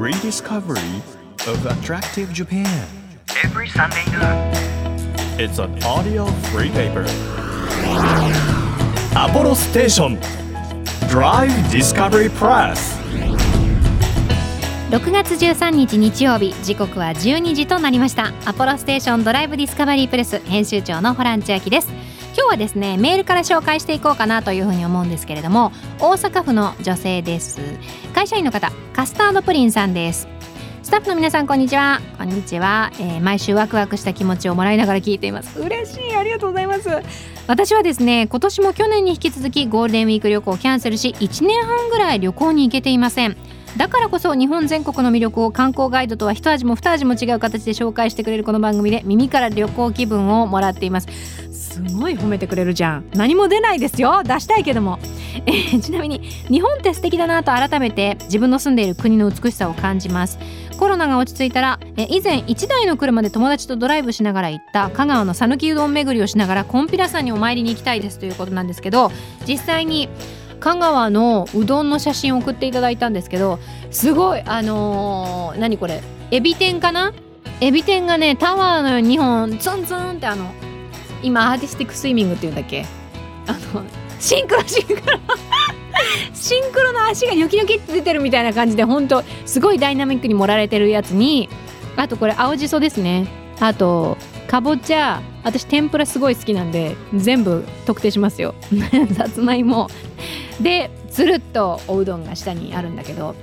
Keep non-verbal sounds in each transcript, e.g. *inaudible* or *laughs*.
rediscovery of attractive Japan. every Sunday noon. It's an audio free paper. Apollo Station Drive Discovery Press. 6月13日日曜日時刻は12時となりましたアポロステーションドライブディスカバリープレス編集長のホラン千秋です今日はですねメールから紹介していこうかなというふうに思うんですけれども大阪府の女性です。会社員の方カスタードプリンさんです。スタッフの皆さんこんにちは。こんにちは、えー毎週ワクワクした気持ちをもらいながら聞いています。嬉しい。ありがとうございます。私はですね今年も去年に引き続きゴールデンウィーク旅行をキャンセルし1年半ぐらい旅行に行けていません。だからこそ日本全国の魅力を観光ガイドとは一味も二味も違う形で紹介してくれるこの番組で耳から旅行気分をもらっています。すごい褒めてくれるじゃん。何も出ないですよ。出したいけども、えーちなみに日本って素敵だなと改めて自分の住んでいる国の美しさを感じます。コロナが落ち着いたらえ以前1台の車で友達とドライブしながら行った香川の讃岐うどん巡りをしながらコンピラさんにお参りに行きたいですということなんですけど実際に香川のうどんの写真を送っていただいたんですけどすごいあのー何これエビ天かな？エビ天がねタワーのように2本ツンツンってあの今アーティスティックスイミングっていうんだっけ？あのシンクロシンクロ。*laughs* シンクロの足がニョキニョキって出てるみたいな感じで本当すごいダイナミックに盛られてるやつにあとこれ青じそですね。あとかぼちゃ私天ぷらすごい好きなんで全部特定しますよ。*laughs* さつまいも。でつるっとおうどんが下にあるんだけど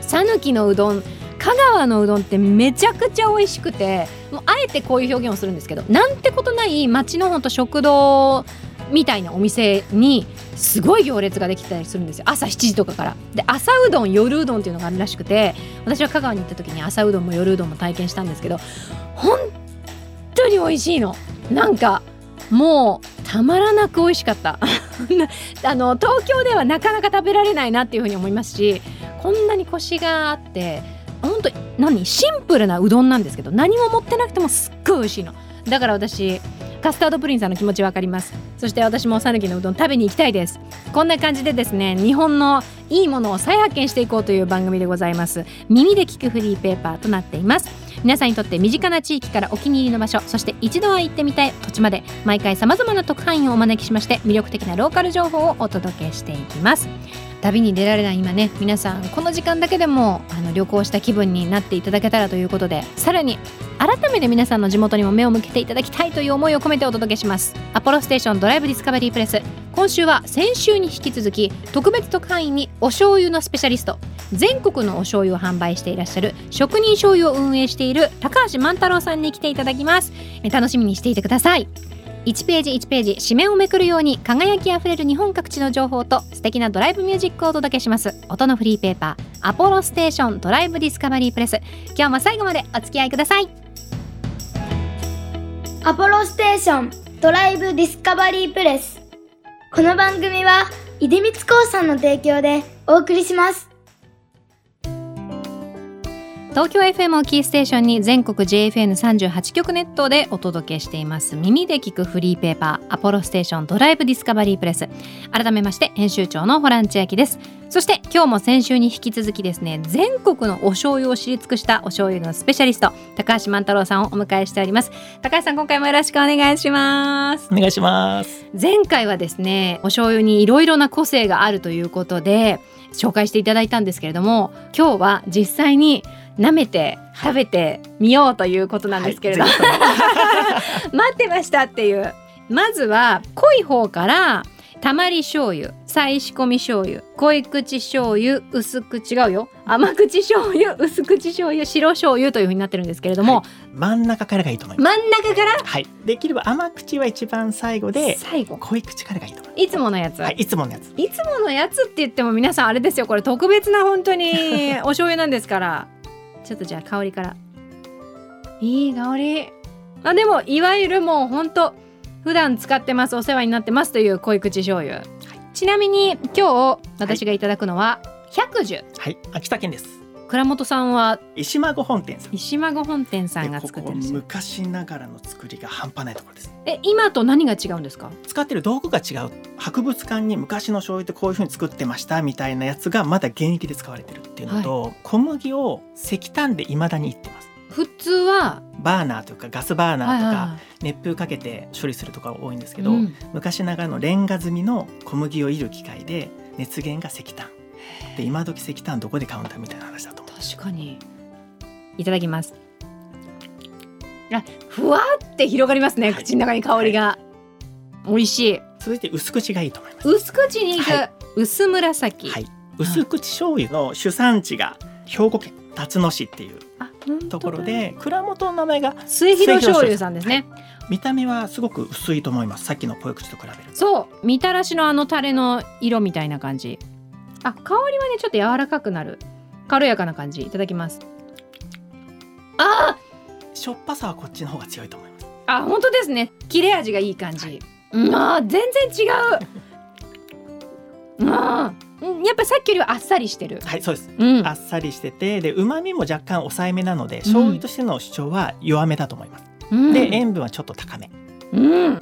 讃岐のうどん。香川のうどんってめちゃくちゃ美味しくてもうあえてこういう表現をするんですけどなんてことない町のほんと食堂みたいなお店にすごい行列ができたりするんですよ。朝7時とかから。で朝うどん夜うどんっていうのがあるらしくて私は香川に行った時に朝うどんも夜うどんも体験したんですけど本当に美味しいの。なんかもうたまらなく美味しかった。*laughs* あの東京ではなかなか食べられないなっていうふうに思いますしこんなにコシがあって本当何シンプルなうどんなんですけど何も持ってなくてもすっごい美味しいの。だから私カスタードプリンさんの気持ちわかります。そして私も讃岐のうどん食べに行きたいです。こんな感じでですね日本のいいものを再発見していこうという番組でございます。耳で聞くフリーペーパーとなっています。皆さんにとって身近な地域からお気に入りの場所そして一度は行ってみたい土地まで毎回さまざまな特派員をお招きしまして魅力的なローカル情報をお届けしていきます。旅に出られない今ね皆さんこの時間だけでもあの旅行した気分になっていただけたらということでさらに改めて皆さんの地元にも目を向けていただきたいという思いを込めてお届けします。アポロステーションドライブディスカバリープレス今週は先週に引き続き特別特派員にお醤油のスペシャリスト全国のお醤油を販売していらっしゃる職人醤油を運営している高橋万太郎さんに来ていただきます。楽しみにしていてください。1ページ1ページ紙面をめくるように輝きあふれる日本各地の情報と素敵なドライブミュージックをお届けします。音のフリーペーパーアポロステーションドライブディスカバリープレス。今日も最後までお付き合いください。アポロステーションドライブディスカバリープレス。この番組は出光興産の提供でお送りします。東京 FM をキーステーションに全国 JFN38 局ネットでお届けしています。耳で聞くフリーペーパーアポロステーションドライブディスカバリープレス。改めまして編集長のホラン千秋です。そして今日も先週に引き続きですね全国のお醤油を知り尽くしたお醤油のスペシャリスト高橋万太郎さんをお迎えしております。高橋さん今回もよろしくお願いします。お願いします。前回はですねお醤油にいろいろな個性があるということで紹介していただいたんですけれども今日は実際に舐めて食べてみようということなんですけれど、はいぜ *laughs* 待ってました。っていう。まずは濃い方からたまり醤油再仕込み醤油濃い口醤油薄口違うよ。甘口醤油薄口醤油白醤油という風になってるんですけれども、真ん中からがいいと思います。真ん中から？はい。できれば甘口は一番最後で、最後。濃い口からがいいと思います。いつものやつ、はい、いつものやつ。いつものやつって言っても皆さんあれですよ。これ特別な本当にお醤油なんですからちょっとじゃあ香りから。いい香り。あでもいわゆるもう本当普段使ってますお世話になってますという濃い口醤油、ちなみに今日私がいただくのは百寿はい、秋田県です。倉本さんは？石孫本店さん。石孫本店さんが作ってる昔ながらの作りが半端ないところです。え今と何が違うんですか？使ってる道具が違う。博物館に昔の醤油ってこういう風に作ってましたみたいなやつがまだ現役で使われてるっていうのと、小麦を石炭で未だにいってます。普通は？バーナーというかガスバーナーとか、は熱風かけて処理するとかが多いんですけいど、うん昔ながらのレンガ積みの小麦をい。る機械で熱源が石炭で今時石炭どこで買うんだみたいな話だと思う。確かに。いただきます。あふわって広がりますね、はい。口の中に香りが、美味しい。続いて薄口がいいと思います。薄口に行く、はい。薄紫、はい。薄口醤油の主産地が兵庫県辰野市っていうところで蔵元の名前が末広醤油さんですね、見た目はすごく薄いと思います。さっきの濃い口と比べると。そう。みたらしのあのタレの色みたいな感じあ香りはねちょっと柔らかくなる。軽やかな感じ。いただきます。あしょっぱさはこっちの方が強いと思います。ーあ本当ですね。切れ味がいい感じ、うんあー全然違う。うん。やっぱりさっきよりはあっさりしてる。はいそうです。うん。あっさりしててで旨味も若干抑えめなので醤油としての主張は弱めだと思います、うん。で塩分はちょっと高め。うん。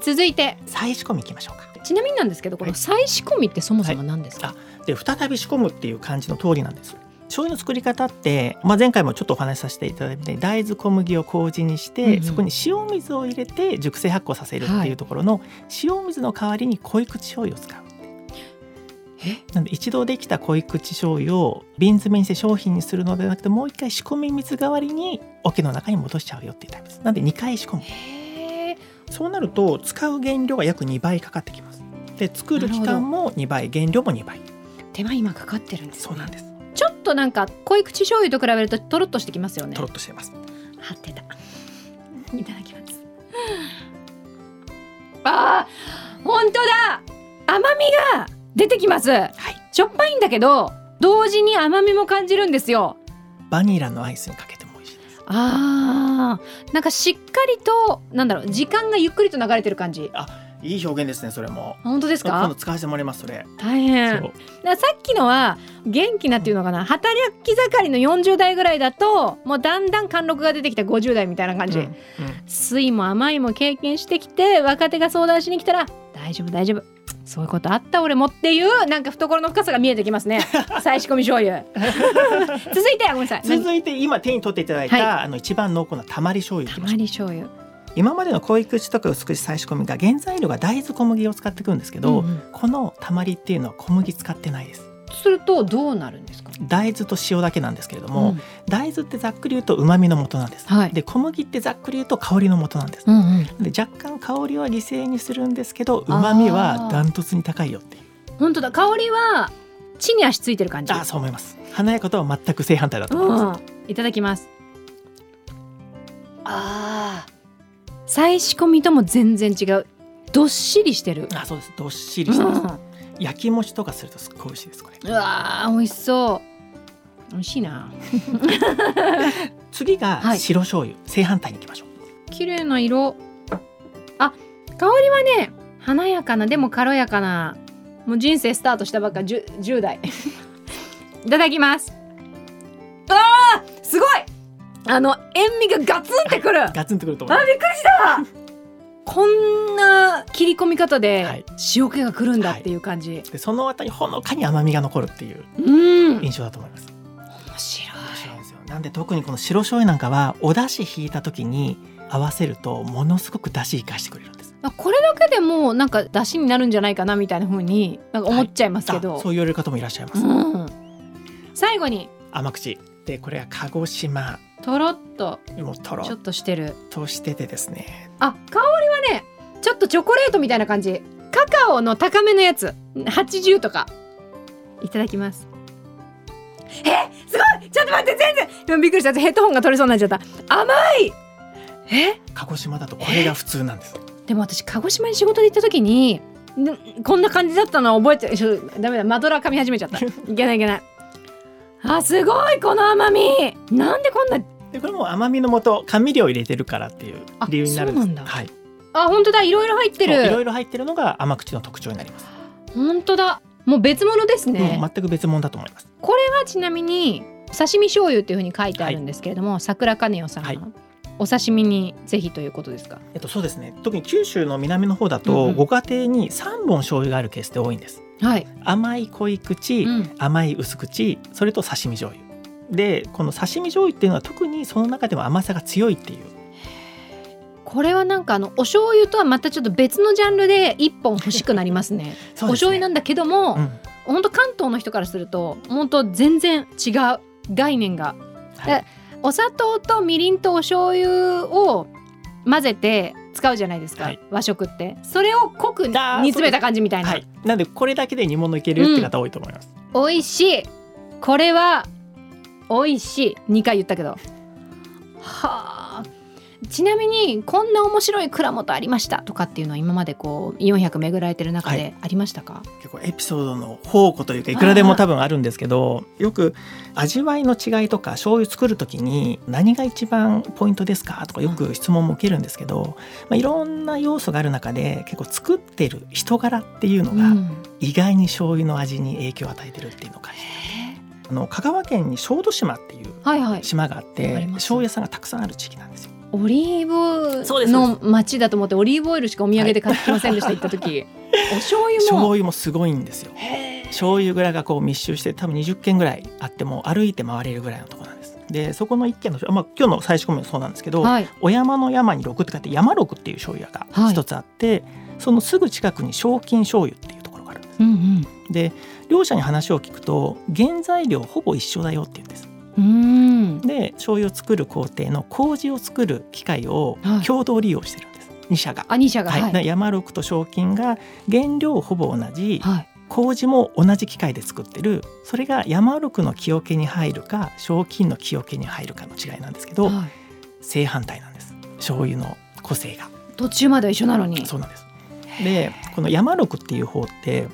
続いて。再仕込みいきましょうかちなみになんですけどこの再仕込みってそもそも何ですか、はで再び仕込むっていう感じの通りなんです。醤油の作り方って、まあ、前回もちょっとお話しさせていただいて大豆小麦を麹にして、うんうん。そこに塩水を入れて熟成発酵させるっていうところの、塩水の代わりに濃い口醤油を使う。え？なんで一度できた濃い口醤油を瓶詰めにして商品にするのではなくてもう一回仕込み水代わりに桶の中に戻しちゃうよっていうタイプです。なんで2回仕込む。そうなると使う原料が約2倍かかってきますで作る期間も2倍原料も2倍。手間今かかってるんです、ね、そうなんです。ちょっとなんか濃い口醤油と比べるととろっとしてきますよね。とろっとしてます。張ってた。*laughs* いただきます。*laughs* あー本当だ。甘みが出てきます。はい。しょっぱいんだけど同時に甘みも感じるんですよ。バニラのアイスにかけても美味しいです。あー。なんかしっかりとなんだろう時間がゆっくりと流れてる感じいい表現ですねそれも。本当ですか？今度使わせてもらいますそれ。大変。さっきのは元気なっていうのかな？働き盛りの40代ぐらいだともうだんだん貫禄が出てきた50代みたいな感じ、うんうん。酸いも甘いも経験してきて若手が相談しに来たら大丈夫大丈夫。そういうことあった俺もっていうなんか懐の深さが見えてきますね。*laughs* 再仕込み醤油。*laughs* 続いてごめんなさい。何続いて今手に取っていただいた、はい。あの一番濃厚なたまり醤油たまり醤油今までの濃い口とか薄口再仕込みが原材料が大豆小麦を使ってくるんですけど、うんうん。このたまりっていうのは小麦使ってないです。するとどうなるんですか？大豆と塩だけなんですけれども、うん。大豆ってざっくり言うと旨味の元なんです、はい。で小麦ってざっくり言うと香りの元なんです、うんうん。で若干香りは犠牲にするんですけど旨味はダントツに高いよっていう。本当だ。香りは地に足ついてる感じ。あそう思います。華やかとは全く正反対だと思います、うん、いただきます。あー再仕込みとも全然違う。どっしりしてる。あそうです。どっしりしてます、う焼き餅とかするとすっごい美味しいですこれ。んうわー美味しそう。美味しいな。*laughs* 次がはい。白醤油、正反対に行きましょう。綺麗な色。あ香りはね華やかなでも軽やかな。もう人生スタートしたばっか 10, 10代。*laughs* いただきます。あーすごいあの塩味がガツンってくる、*laughs* ガツンとくると思いまあびっくりした。*laughs* こんな切り込み方はでい。塩気がくるんだっていう感じ、すでその後にほのかに甘みが残るっていう印象だと思います。白い。面白いんですよ。なんで特にこの白醤油なんかはお出汁引いた時に合わせるとものすごく出汁生かしてくれるんです。あこれだけでもうなんか出汁になるんじゃないかなみたいな風になんか思っちゃいますけど、あそう言われる方もいらっしゃいます、うん、最後に。甘口。でこれは鹿児島とろっともうとろっちょっとしてる。としててですね。あ香りはねちょっとチョコレートみたいな感じ。カカオの高めのやつ。80とか。いただきます。えすごい！ちょっと待って全然！でもびっくりした。ヘッドホンが取れそうになっちゃった。甘い！え？鹿児島だとこれが普通なんです。でも私鹿児島に仕事で行った時にんこんな感じだったのは覚えてちょダメだ。マドラー噛み始めちゃった。いけないいけない。あすごい！この甘み！なんでこんなでこれも甘みの素甘味料を入れてるからっていうあ理由になるんです。そうなんだ。はい。あ本当だ。いろいろ入ってそういろるいろ入ってるのが甘口の特徴になります、本当だ。もう別物ですね、もう全く別物だと思います。これははちなみに刺身醤油っていうふうに書いてあるんですけれども、桜金代さんは、はい。お刺身にぜひということですか？えっとそうですね。特に九州の南の方だうんと、うん。ご家庭に3本醤油があるケースって多いんです。はい、甘い濃い口、うん。甘い薄口それと刺身醤油でこの刺身醤油っていうのは特にその中でも甘さが強いっていう。これはなんかあのお醤油とはまたちょっと別のジャンルで一本欲しくなりますね。*laughs* すね。お醤油なんだけども、うん。本当関東の人からすると本当全然違う概念が、はい。でお砂糖とみりんとお醤油を混ぜて使うじゃないですか、はい。和食って。それを濃く煮詰めた感じみたいな、はい、なんでこれだけで煮物いけるって方多いと思います、美味しい。これは美味しい。2回言ったけど。はあ。ちなみにこんな面白い蔵元ありましたとかっていうのは今までこう400巡られてる中はでありましたか、結構エピソードの宝庫というかいくらでも多分あるんですけどよく味わいの違いとか醤油作る時に何が一番ポイントですかとかよく質問も受けるんですけど、まあ、いろんな要素がある中で結構作ってる人柄っていうのがうん。意外に醤油の味に影響を与えてるっていうのを感じてあの香川県に小豆島っていうはいはい。島があってあります。醤油屋さんがたくさんある地域なんですよ。オリーそうですブの町だと思ってオリーブオイルしかお土産で買ってきませんでした、行った時お醤油醤も油もすごいんですよ。醤油蔵がこう密集して多分20軒ぐらいあっても歩いて回れるぐらいのところなんです。でそこの一軒の、まあ、今日の最初コメントそうなんですけど、はい。お山の山に六って書いて山六っていう醤油屋が一つあって、そのすぐ近くに賞金醤油っていうん。うん。で両者に話を聞くと原材料ほぼ一緒だよって言うんです。うん。うんで醤油を作る工程の麹を作る機械をはい。共同利用してるんです、2社が。あ二社が。はい。はい、で山六と賞金が原料ほぼ同じ。はい。麹も同じ機械で作ってる。それが山六の木桶に入るか賞金の木桶に入るかの違いなんですけどはい。正反対なんです。醤油の個性が。途中までは一緒なのに。そうなんです。でこの山六っていう方って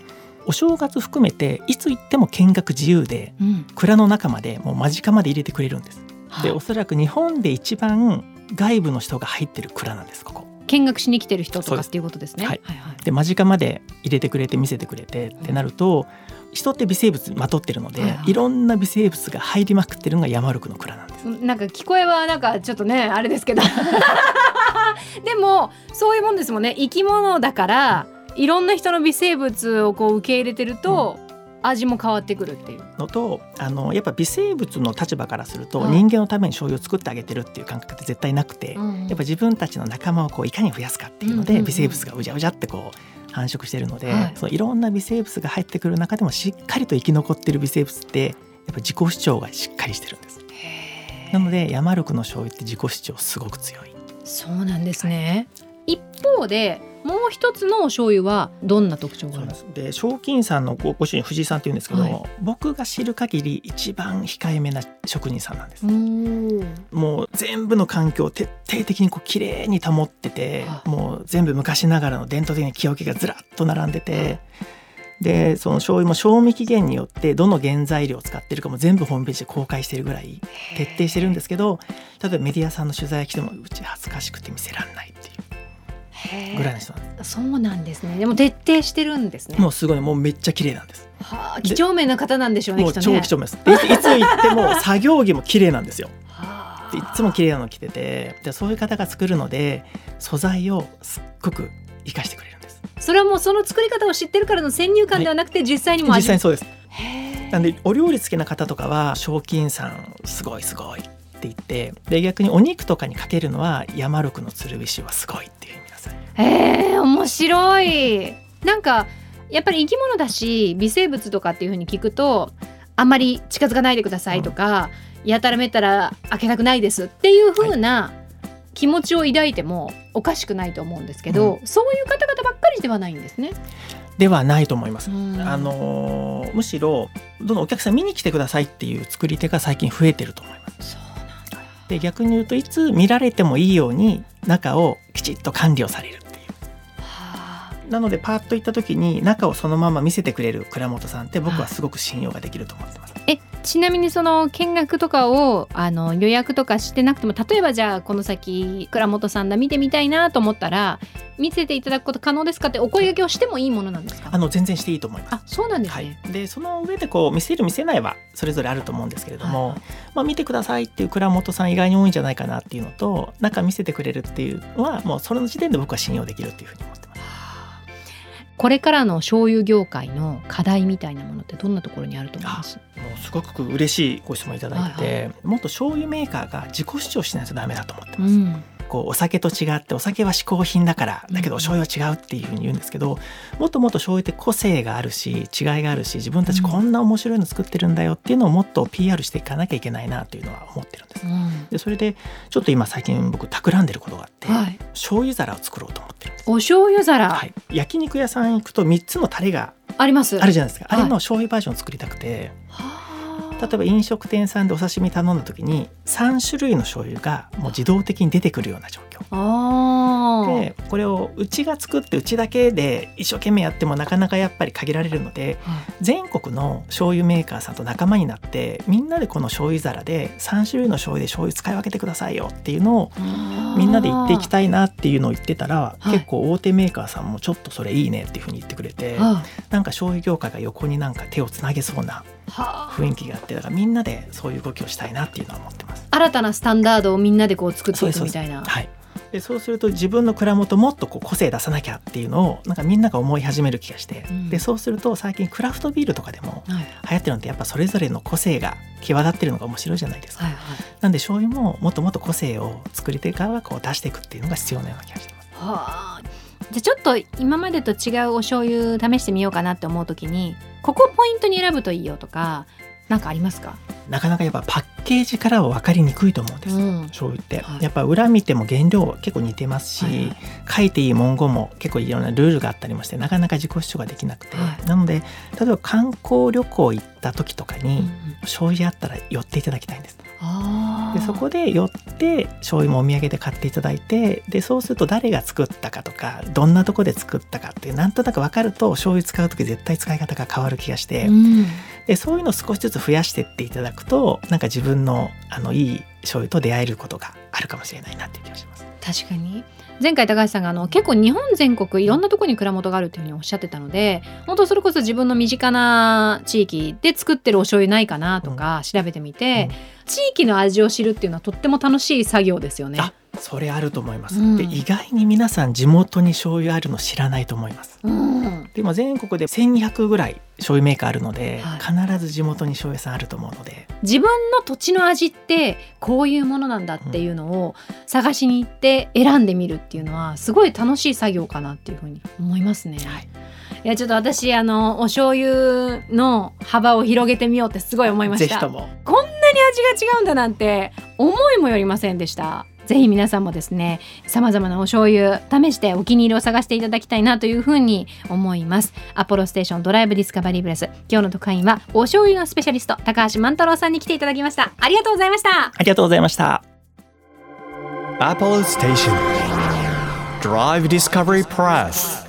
お正月含めていつ行っても見学自由でうん。蔵の中までもう間近まで入れてくれるんです。はいでおそらく日本で一番外部の人が入ってる蔵なんですここ。見学しに来てる人とかっていうことですね。はい。はいはい。で間近まで入れてくれて見せてくれてってなると人って微生物まとってるので、はいはい。いろんな微生物が入りまくってるのが山六の蔵なんです。なんか聞こえはなんかちょっとねあれですけど。*laughs* でもそういうもんですもんね。生き物だからいろんな人の微生物をこう受け入れてると、味も変わってくるっていう。のとあのやっぱ微生物の立場からすると、はい人間のために醤油を作ってあげてるっていう感覚って絶対なくて、うんやっぱ自分たちの仲間をこういかに増やすかっていうので、微生物がうじゃうじゃってこう繁殖してるので、はい。そのいろんな微生物が入ってくる中でもしっかりと生き残ってる微生物ってやっぱ自己主張がしっかりしてるんです。なので山六の醤油って自己主張すごく強い。そうなんですね、一方でもう一つのお醤油はどんな特徴がある？んです。で賞金さんのごご主人藤井さんっていうんですけど、はい。僕が知る限り一番控えめな職人さんなんです。もう全部の環境を徹底的にこう綺麗に保ってて、はい。もう全部昔ながらの伝統的な木桶がずらっと並んでて、でその醤油も賞味期限によってどの原材料を使ってるかも全部ホームページで公開してるぐらい徹底してるんですけど例えばメディアさんの取材が来てもうち恥ずかしくて見せられないっていうぐらいの人なんです。そうなんですねでも徹底してるんですねもうすごいもうめっちゃ綺麗なんです。はあ、几帳面な方なんでしょうね。もう超貴重面です。でいつ行っても作業着も綺麗なんですよ。はあでいつも綺麗なの着ててでそういう方が作るので素材をすっごく生かしてくれるんです。それはもうその作り方を知ってるからの先入観ではなくて、実際にも味実際にそうです。なんでお料理好きな方とかは賞金さんすごいすごいって言ってで逆にお肉とかにかけるのは山六の鶴瓶酒はすごいっていう皆さん。へえ面白い。なんかやっぱり生き物だし微生物とかっていう風に聞くとあんまり近づかないでくださいとか、やたらめったら開けたくないですっていう風な気持ちを抱いてもおかしくないと思うんですけど、そういう方々ばっかりではないんですね。ではないと思います。うんあのーむしろどんどんお客さん見に来てくださいっていう作り手が最近増えてると思います。で逆に言うといつ見られてもいいように中をきちっと管理をされるっていう。はあなのでパーッと行った時に中をそのまま見せてくれる倉本さんって僕はすごく信用ができると思ってます。えちなみにその見学とかをあの予約とかしてなくても例えばじゃあこの先倉本さんだ見てみたいなと思ったら見せていただくこと可能ですか？ってお声掛けをしてもいいものなんですか？あの全然していいと思います。あそうなんですはい。ね、、でその上でこう見せる見せないはそれぞれあると思うんですけれども、はい。まあ、見てくださいっていう倉本さん意外に多いんじゃないかなっていうのと中見せてくれるっていうのはもうそれの時点で僕は信用できるっていうふうに思ってます。これからの醤油業界の課題みたいなものってどんなところにあると思います？もうすごく嬉しいご質問いただいてて、もっと醤油メーカーが自己主張しないとダメだと思ってます。うん。こうお酒と違ってお酒は嗜好品だからだけどお醤油は違うっていうふうに言うんですけどもっともっと醤油って個性があるし違いがあるし自分たちこんな面白いの作ってるんだよっていうのをもっと PR していかなきゃいけないなというのは思ってるんです。うん。でそれでちょっと今最近僕企んでることがあって、はい、醤油皿を作ろうと。お醤油皿、はい、焼肉屋さん行くと3つのタレがあります。あるじゃないですか、はいあれの醤油バージョンを作りたくて。はあ例えば飲食店さんでお刺身頼んだ時に3種類の醤油がもう自動的に出てくるような状況。でこれをうちが作ってうちだけで一生懸命やってもなかなかやっぱり限られるのではい。全国の醤油メーカーさんと仲間になってみんなでこの醤油皿で3種類の醤油で醤油使い分けてくださいよっていうのをみんなで言っていきたいなっていうのを言ってたら、はい。結構大手メーカーさんもちょっとそれいいねっていうふうに言ってくれて、はなんか醤油業界が横になんか手をつなげそうなあ雰囲気があってだからみんなでそういう動きをしたいなっていうのは思ってます。新たなスタンダードをみんなでこう作っていくみたいな。はいでそうすると自分の蔵元もっとこう個性出さなきゃっていうのをなんかみんなが思い始める気がして、うんでそうすると最近クラフトビールとかでもはい流行ってるのってやっぱそれぞれの個性が際立ってるのが面白いじゃないですか。はいはいなんで醤油ももっともっと個性を作り手側がこう出していくっていうのが必要なような気がしてます。はあじゃあちょっと今までと違うお醤油試してみようかなって思う時にここポイントに選ぶといいよとかなんかありますか、なかなかやっぱパッケージからは分かりにくいと思うんです、うん。醤油って、はい。やっぱ裏見ても原料結構似てますし、はいはい。書いていい文言も結構いろんなルールがあったりもしてなかなか自己主張ができなくて、はい。なので例えば観光旅行行った時とかに、うんうん。醤油あったら寄っていただきたいんです。あーでそこで寄って醤油もお土産で買っていただいてでそうすると誰が作ったかとかどんなとこで作ったかってなんとなく分かると醤油使う時絶対使い方が変わる気がして、うん。でそういうのを少しずつ増やしていっていただくとなんか自分のあのいい醤油と出会えることがあるかもしれないなっていう気がします。確かに前回高橋さんがあの結構日本全国いろんなところに蔵元があるっていうふうにおっしゃってたので本当それこそ自分の身近な地域で作ってるお醤油ないかなとか調べてみて、うん。地域の味を知るっていうのはとっても楽しい作業ですよね。あそれあると思います、うん。で意外に皆さん地元に醤油あるの知らないと思います。うんで今全国で1200ぐらい醤油メーカーあるので、はい必ず地元に醤油さんあると思うので自分の土地の味ってこういうものなんだっていうのを探しに行って選んでみるっていうのはすごい楽しい作業かなっていうふうに思いますね。はいいやちょっと私あのお醤油の幅を広げてみようってすごい思いました。ぜひともこんなに味が違うんだなんて思いもよりませんでした。ぜひ皆さんもですね、様々なお醤油試してお気に入りを探していただきたいなというふうに思います。アポロステーションドライブディスカバリーブレス。今日の特派員はお醤油のスペシャリスト高橋万太郎さんに来ていただきました。ありがとうございました。ありがとうございました。Apollo Station Drive Discovery Press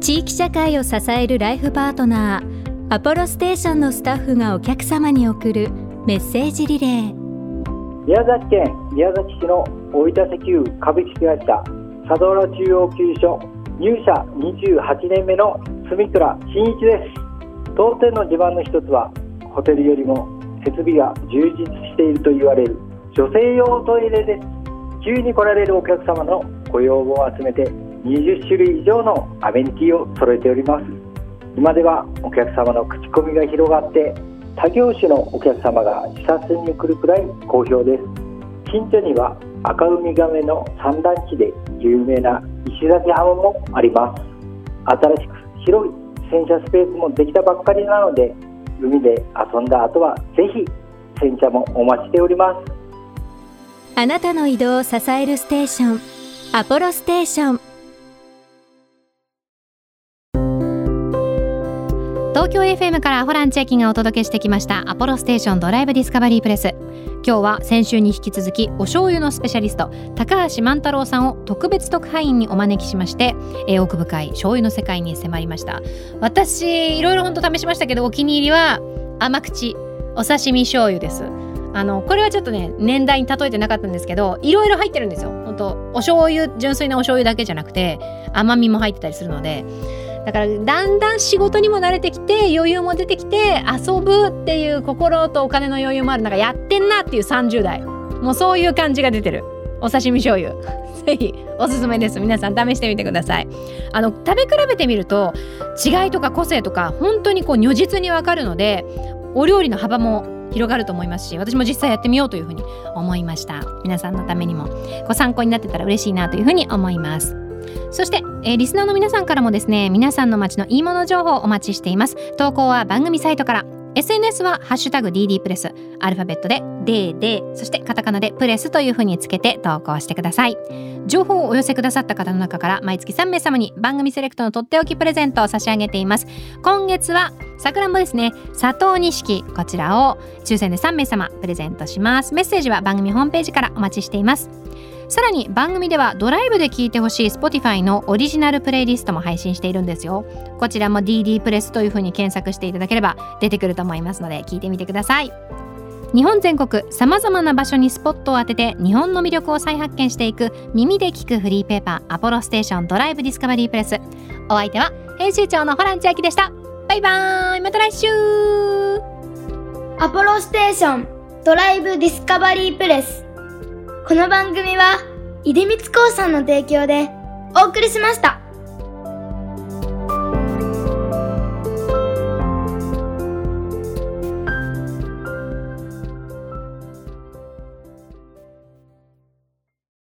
地域社会を支えるライフパートナーアポロステーションのスタッフがお客様に送るメッセージリレー。宮崎県宮崎市の大分石油株式会社佐渡浦中央給所入社28年目の住倉真一です。当店の自慢の一つはホテルよりも設備が充実していると言われる女性用トイレです。急に来られるお客様のご要望を集めて20種類以上のアメニティを揃えております。今ではお客様の口コミが広がって他業種のお客様が視察に来るくらい好評です。近所には赤ウミガメの産卵地で有名な石崎浜もあります。新しく広い洗車スペースもできたばっかりなので海で遊んだ後はぜひ洗車もお待ちしております。あなたの移動を支えるステーションアポロステーション。東京 FM からホラン千秋がお届けしてきましたアポロステーションドライブディスカバリープレス。今日は先週に引き続きお醤油のスペシャリスト高橋万太郎さんを特別特派員にお招きしまして、えー奥深い醤油の世界に迫りました。私いろいろ本当試しましたけどお気に入りは甘口お刺身醤油です。あのこれはちょっとね年代に例えてなかったんですけどいろいろ入ってるんですよ。本当お醤油純粋なお醤油だけじゃなくて甘みも入ってたりするので。だからだんだん仕事にも慣れてきて余裕も出てきて遊ぶっていう心とお金の余裕もある。なんかやってんなっていう30代もうそういう感じが出てる。お刺身醤油。*laughs* ぜひおすすめです。皆さん試してみてください。あの食べ比べてみると違いとか個性とか本当にこう如実にわかるのでお料理の幅も広がると思いますし私も実際やってみようというふうに思いました。皆さんのためにもご参考になってたら嬉しいなというふうに思います。そして、えーリスナーの皆さんからもですね皆さんの街のいいもの情報をお待ちしています。投稿は番組サイトから。SNS はハッシュタグ DD プレス。アルファベットで DD そしてカタカナでプレスというふうにつけて投稿してください。情報をお寄せくださった方の中から毎月3名様に番組セレクトのとっておきプレゼントを差し上げています。今月はさくらんぼですね。佐藤錦こちらを抽選で3名様プレゼントします。メッセージは番組ホームページからお待ちしています。さらに番組ではドライブで聴いてほしい Spotify のオリジナルプレイリストも配信しているんですよ。こちらも DD プレスというふうに検索していただければ出てくると思いますので聞いてみてください。日本全国さまざまな場所にスポットを当てて日本の魅力を再発見していく耳で聞くフリーペーパーアポロステーションドライブディスカバリープレス。お相手は編集長のホラン千秋でした。バイバーイ。また来週。アポロステーション。ドライブディスカバリープレス。この番組は出光興産の提供でお送りしました。